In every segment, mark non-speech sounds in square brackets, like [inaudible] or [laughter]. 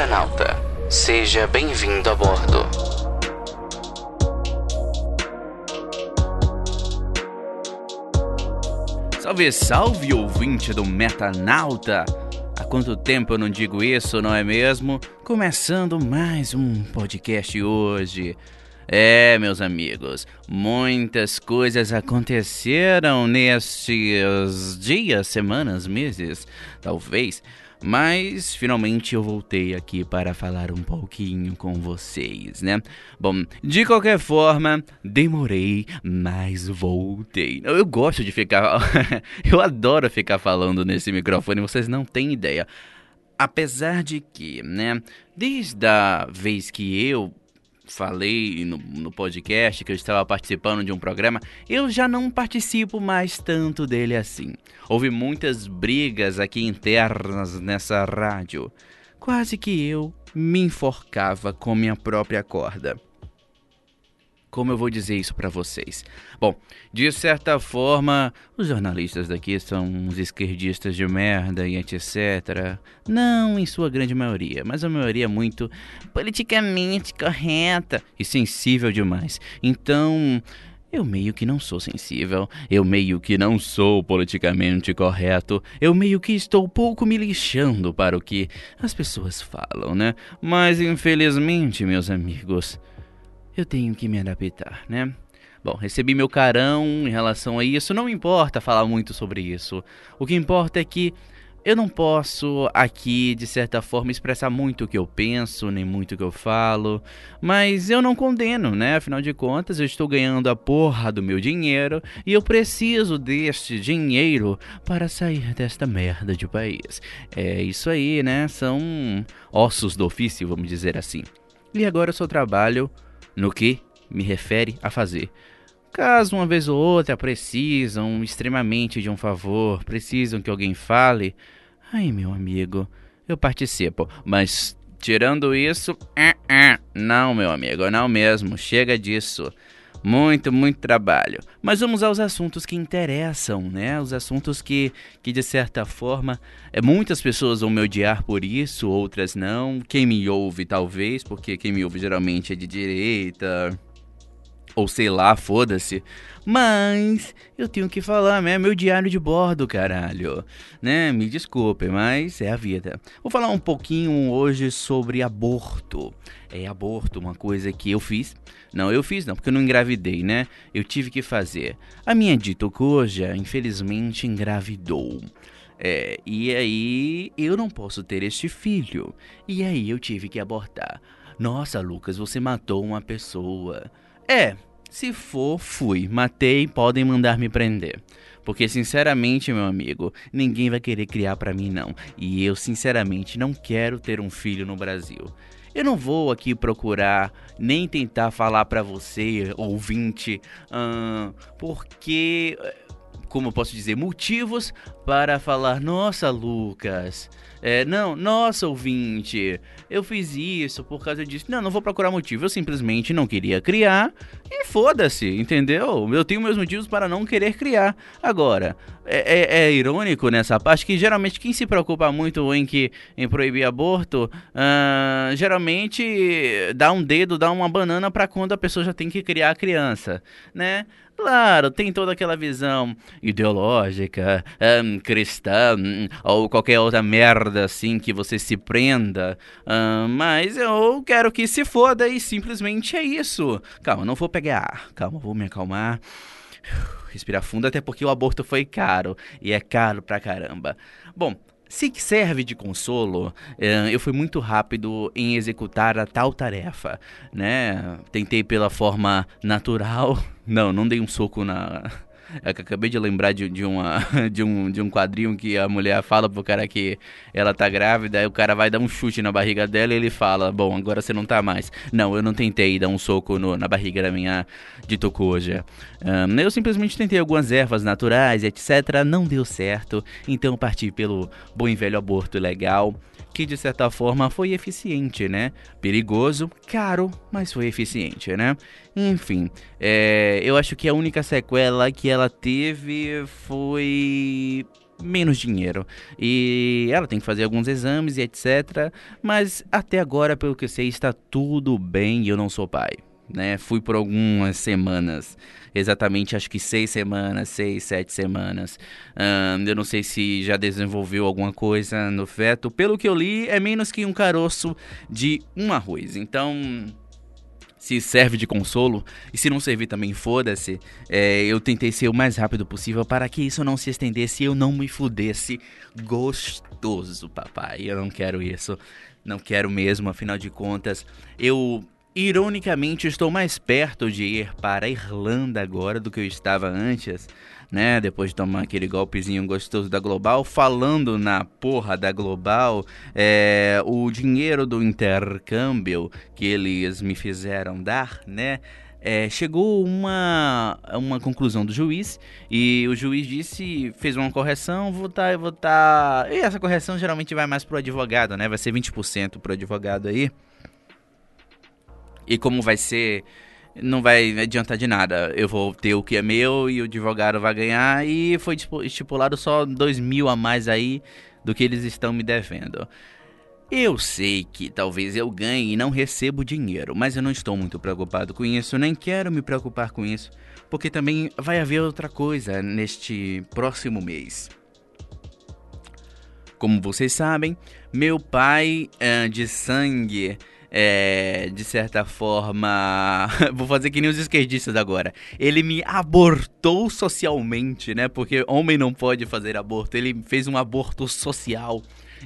Metanauta, seja bem-vindo a bordo. Salve, salve, ouvinte do Metanauta! Há quanto tempo eu não digo isso, não é mesmo? Começando mais um podcast hoje. É, meus amigos, muitas coisas aconteceram nestes dias, semanas, meses, talvez. Mas finalmente eu voltei aqui para falar um pouquinho com vocês, né? Bom, de qualquer forma, demorei, mas voltei. Eu gosto de ficar. [laughs] eu adoro ficar falando nesse microfone, vocês não têm ideia. Apesar de que, né, desde a vez que eu falei no, no, podcast que eu estava participando de um programa, eu já não participo mais tanto dele assim. Houve muitas brigas aqui internas nessa rádio. Quase que eu me enforcava com minha própria corda. Como eu vou dizer isso para vocês? Bom, de certa forma, os jornalistas daqui são uns esquerdistas de merda e etc. Não em sua grande maioria, mas a maioria é muito politicamente correta e sensível demais. Então, eu meio que não sou sensível, eu meio que não sou politicamente correto, eu meio que estou pouco me lixando para o que as pessoas falam, né? Mas infelizmente, meus amigos, eu tenho que me adaptar, né? Bom, recebi meu carão em relação a isso, não importa falar muito sobre isso. O que importa é que eu não posso aqui, de certa forma, expressar muito o que eu penso, nem muito o que eu falo, mas eu não condeno, né? Afinal de contas, eu estou ganhando a porra do meu dinheiro e eu preciso deste dinheiro para sair desta merda de país. É isso aí, né? São ossos do ofício, vamos dizer assim. E agora eu só trabalho no que me refere a fazer. Caso uma vez ou outra precisam extremamente de um favor, precisam que alguém fale, ai meu amigo, eu participo. Mas tirando isso, uh -uh. não meu amigo, não mesmo, chega disso. Muito, muito trabalho. Mas vamos aos assuntos que interessam, né? Os assuntos que, que de certa forma, é, muitas pessoas vão me odiar por isso, outras não. Quem me ouve, talvez, porque quem me ouve geralmente é de direita, ou sei lá, foda-se. Mas eu tenho que falar, né? Meu diário de bordo, caralho. Né? Me desculpe, mas é a vida. Vou falar um pouquinho hoje sobre aborto. É aborto, uma coisa que eu fiz. Não, eu fiz não, porque eu não engravidei, né? Eu tive que fazer. A minha dito coja, infelizmente, engravidou. É, e aí eu não posso ter este filho. E aí eu tive que abortar. Nossa, Lucas, você matou uma pessoa. É, se for, fui. Matei, podem mandar me prender. Porque, sinceramente, meu amigo, ninguém vai querer criar para mim, não. E eu, sinceramente, não quero ter um filho no Brasil. Eu não vou aqui procurar nem tentar falar para você, ouvinte, uh, porque, como posso dizer, motivos para falar: nossa, Lucas, é, não, nossa, ouvinte, eu fiz isso por causa disso. Não, não vou procurar motivo. Eu simplesmente não queria criar e foda-se, entendeu? Eu tenho meus motivos para não querer criar. Agora, é, é, é, irônico nessa parte que geralmente quem se preocupa muito em, que, em proibir aborto, uh, geralmente dá um dedo, dá uma banana para quando a pessoa já tem que criar a criança, né? Claro, tem toda aquela visão ideológica, um, cristã, um, ou qualquer outra merda assim que você se prenda. Um, mas eu quero que se foda e simplesmente é isso. Calma, não vou pegar ar. Calma, vou me acalmar. Respirar fundo, até porque o aborto foi caro. E é caro pra caramba. Bom, se serve de consolo, eh, eu fui muito rápido em executar a tal tarefa, né? Tentei pela forma natural. [laughs] Não, não dei um soco na, é acabei de lembrar de, de, uma, [laughs] de, um, de um quadrinho que a mulher fala pro cara que ela tá grávida, aí o cara vai dar um chute na barriga dela e ele fala: Bom, agora você não tá mais. Não, eu não tentei dar um soco no, na barriga da minha de Tokuja. Um, eu simplesmente tentei algumas ervas naturais, etc. Não deu certo, então parti pelo bom e velho aborto legal que de certa forma foi eficiente, né? Perigoso, caro, mas foi eficiente, né? Enfim, é, eu acho que a única sequela que ela teve foi menos dinheiro. E ela tem que fazer alguns exames e etc. Mas até agora, pelo que eu sei, está tudo bem e eu não sou pai. Né? Fui por algumas semanas, exatamente acho que seis semanas, seis, sete semanas. eu não sei se já desenvolveu alguma coisa no feto. Pelo que eu li, é menos que um caroço de um arroz. Então, se serve de consolo, e se não servir também, foda-se. É, eu tentei ser o mais rápido possível para que isso não se estendesse e eu não me fudesse. Gostoso, papai. Eu não quero isso. Não quero mesmo, afinal de contas, eu Ironicamente, estou mais perto de ir para a Irlanda agora do que eu estava antes, né? Depois de tomar aquele golpezinho gostoso da Global, falando na porra da Global, é, o dinheiro do intercâmbio que eles me fizeram dar, né? É, chegou uma, uma conclusão do juiz e o juiz disse, fez uma correção, votar, votar. E essa correção geralmente vai mais pro advogado, né? Vai ser 20% pro advogado aí. E como vai ser, não vai adiantar de nada. Eu vou ter o que é meu e o advogado vai ganhar. E foi estipulado só dois mil a mais aí do que eles estão me devendo. Eu sei que talvez eu ganhe e não recebo dinheiro, mas eu não estou muito preocupado com isso, nem quero me preocupar com isso, porque também vai haver outra coisa neste próximo mês. Como vocês sabem, meu pai uh, de sangue é, de certa forma. [laughs] Vou fazer que nem os esquerdistas agora. Ele me abortou socialmente, né? Porque homem não pode fazer aborto. Ele fez um aborto social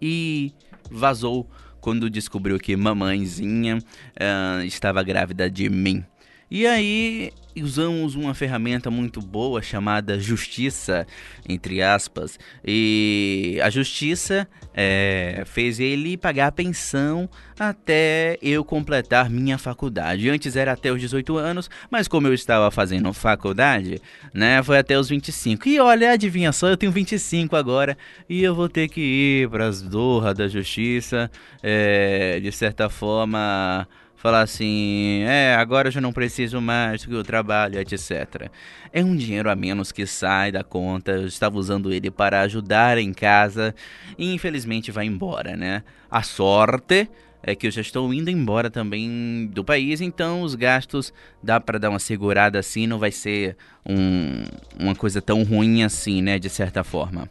e vazou quando descobriu que mamãezinha uh, estava grávida de mim. E aí usamos uma ferramenta muito boa chamada justiça, entre aspas, e a justiça é, fez ele pagar a pensão até eu completar minha faculdade. Antes era até os 18 anos, mas como eu estava fazendo faculdade, né, foi até os 25. E olha, adivinha só, eu tenho 25 agora e eu vou ter que ir para as dorras da justiça, é, de certa forma falar assim, é, agora eu já não preciso mais do trabalho, etc. É um dinheiro a menos que sai da conta, eu estava usando ele para ajudar em casa e infelizmente vai embora, né? A sorte é que eu já estou indo embora também do país, então os gastos dá para dar uma segurada assim, não vai ser um, uma coisa tão ruim assim, né, de certa forma.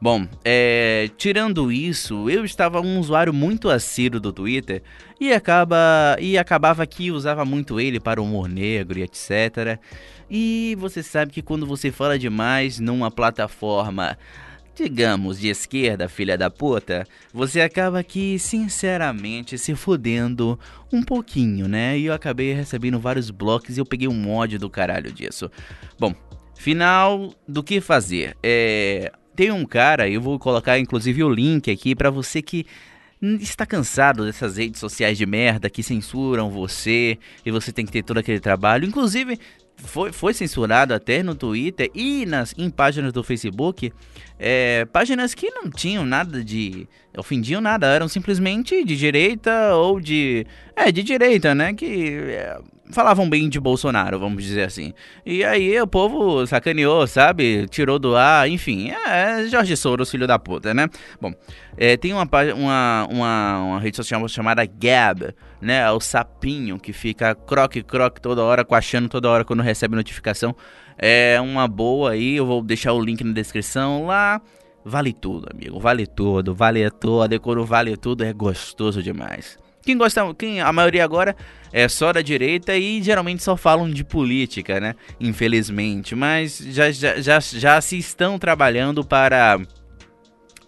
Bom, é, tirando isso, eu estava um usuário muito assíduo do Twitter e, acaba, e acabava que usava muito ele para humor negro e etc. E você sabe que quando você fala demais numa plataforma, digamos, de esquerda, filha da puta, você acaba aqui, sinceramente, se fudendo um pouquinho, né? E eu acabei recebendo vários blocos e eu peguei um ódio do caralho disso. Bom, final do que fazer. É tem um cara, eu vou colocar inclusive o link aqui para você que está cansado dessas redes sociais de merda que censuram você e você tem que ter todo aquele trabalho. Inclusive, foi, foi censurado até no Twitter e nas, em páginas do Facebook. É, páginas que não tinham nada de. ofendiam nada, eram simplesmente de direita ou de. É, de direita, né? Que é, falavam bem de Bolsonaro, vamos dizer assim. E aí o povo sacaneou, sabe? Tirou do ar, enfim. É, Jorge Soros, filho da puta, né? Bom, é, tem uma, uma, uma, uma rede social chamada Gab, né? O sapinho que fica croque-croque toda hora, coachando toda hora quando recebe notificação. É uma boa aí, eu vou deixar o link na descrição lá. Vale tudo, amigo. Vale tudo, vale tudo. E quando vale tudo é gostoso demais. Quem gosta, quem a maioria agora é só da direita e geralmente só falam de política, né? Infelizmente, mas já, já, já, já se estão trabalhando para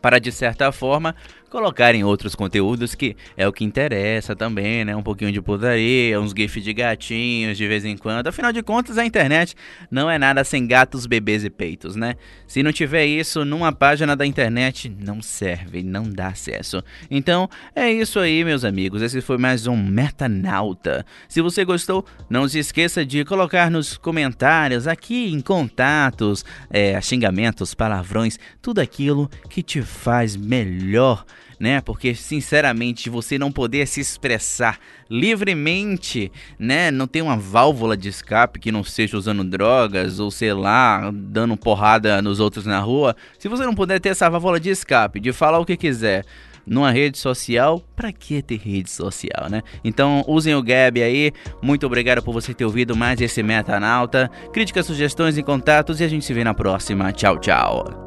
para de certa forma colocarem outros conteúdos que é o que interessa também, né? Um pouquinho de putaria, uns gifs de gatinhos de vez em quando. Afinal de contas, a internet não é nada sem gatos, bebês e peitos, né? Se não tiver isso numa página da internet, não serve, não dá acesso. Então, é isso aí, meus amigos. Esse foi mais um Metanauta. Se você gostou, não se esqueça de colocar nos comentários, aqui em contatos, é, xingamentos, palavrões, tudo aquilo que te faz melhor né? Porque sinceramente você não poder se expressar livremente, né? Não tem uma válvula de escape que não seja usando drogas ou sei lá, dando porrada nos outros na rua. Se você não puder ter essa válvula de escape, de falar o que quiser, numa rede social, para que ter rede social, né? Então usem o Gab aí. Muito obrigado por você ter ouvido mais esse Metanauta. Críticas, sugestões e contatos e a gente se vê na próxima. Tchau, tchau.